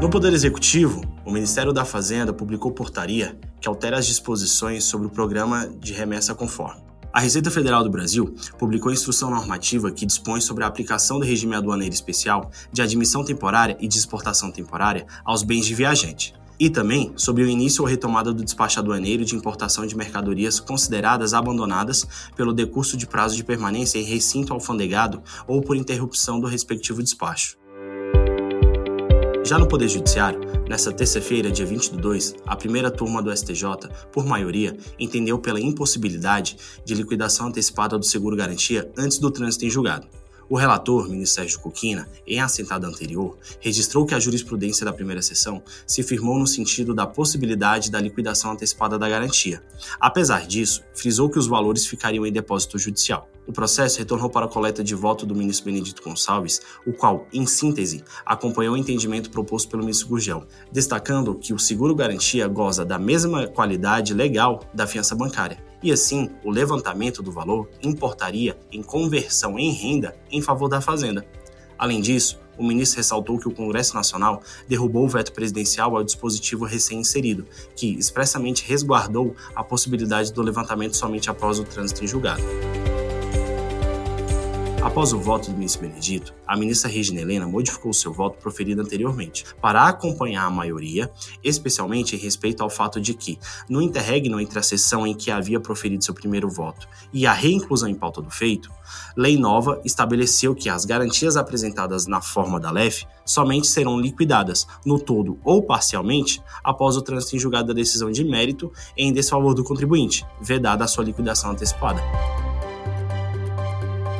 No Poder Executivo, o Ministério da Fazenda publicou portaria que altera as disposições sobre o programa de remessa conforme. A Receita Federal do Brasil publicou instrução normativa que dispõe sobre a aplicação do regime aduaneiro especial de admissão temporária e de exportação temporária aos bens de viajante. E também sobre o início ou retomada do despacho aduaneiro de importação de mercadorias consideradas abandonadas pelo decurso de prazo de permanência em recinto alfandegado ou por interrupção do respectivo despacho. Já no Poder Judiciário, nessa terça-feira, dia 20 de 2, a primeira turma do STJ, por maioria, entendeu pela impossibilidade de liquidação antecipada do seguro-garantia antes do trânsito em julgado. O relator, ministro Sérgio Coquina, em assentada anterior, registrou que a jurisprudência da primeira sessão se firmou no sentido da possibilidade da liquidação antecipada da garantia. Apesar disso, frisou que os valores ficariam em depósito judicial. O processo retornou para a coleta de voto do ministro Benedito Gonçalves, o qual, em síntese, acompanhou o entendimento proposto pelo ministro Gurgel, destacando que o seguro-garantia goza da mesma qualidade legal da fiança bancária, e assim o levantamento do valor importaria em conversão em renda em favor da Fazenda. Além disso, o ministro ressaltou que o Congresso Nacional derrubou o veto presidencial ao dispositivo recém-inserido, que expressamente resguardou a possibilidade do levantamento somente após o trânsito em julgado. Após o voto do ministro Benedito, a ministra Regina Helena modificou seu voto proferido anteriormente para acompanhar a maioria, especialmente em respeito ao fato de que, no interregno entre a sessão em que havia proferido seu primeiro voto e a reinclusão em pauta do feito, lei nova estabeleceu que as garantias apresentadas na forma da LEF somente serão liquidadas, no todo ou parcialmente, após o trânsito em julgado da decisão de mérito em desfavor do contribuinte, vedada a sua liquidação antecipada.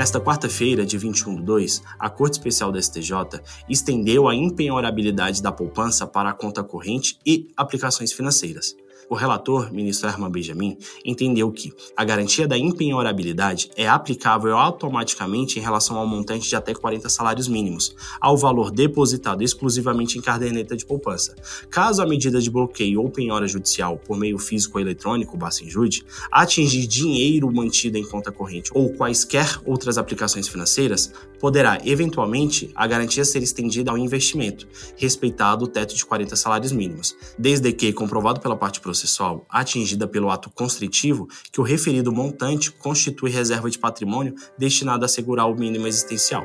Nesta quarta-feira, de 21 de 2, a Corte Especial da STJ estendeu a empenhorabilidade da poupança para a conta corrente e aplicações financeiras. O relator, ministro Herman Benjamin, entendeu que a garantia da empenhorabilidade é aplicável automaticamente em relação ao montante de até 40 salários mínimos, ao valor depositado exclusivamente em caderneta de poupança. Caso a medida de bloqueio ou penhora judicial por meio físico ou eletrônico, Bacenjude, atingir dinheiro mantido em conta corrente ou quaisquer outras aplicações financeiras, poderá eventualmente a garantia ser estendida ao investimento, respeitado o teto de 40 salários mínimos, desde que comprovado pela parte processual processual atingida pelo ato constritivo que o referido montante constitui reserva de patrimônio destinada a assegurar o mínimo existencial.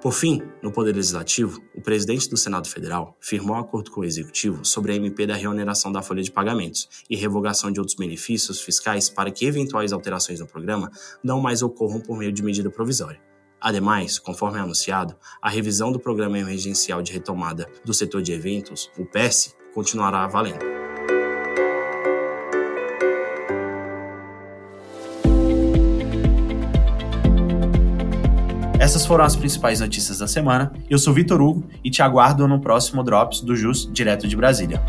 Por fim, no Poder Legislativo, o presidente do Senado Federal firmou um acordo com o Executivo sobre a MP da reoneração da folha de pagamentos e revogação de outros benefícios fiscais para que eventuais alterações no programa não mais ocorram por meio de medida provisória. Ademais, conforme anunciado, a revisão do Programa Emergencial de Retomada do Setor de Eventos, o PES, continuará valendo. Essas foram as principais notícias da semana. Eu sou Vitor Hugo e te aguardo no próximo Drops do JUS, direto de Brasília.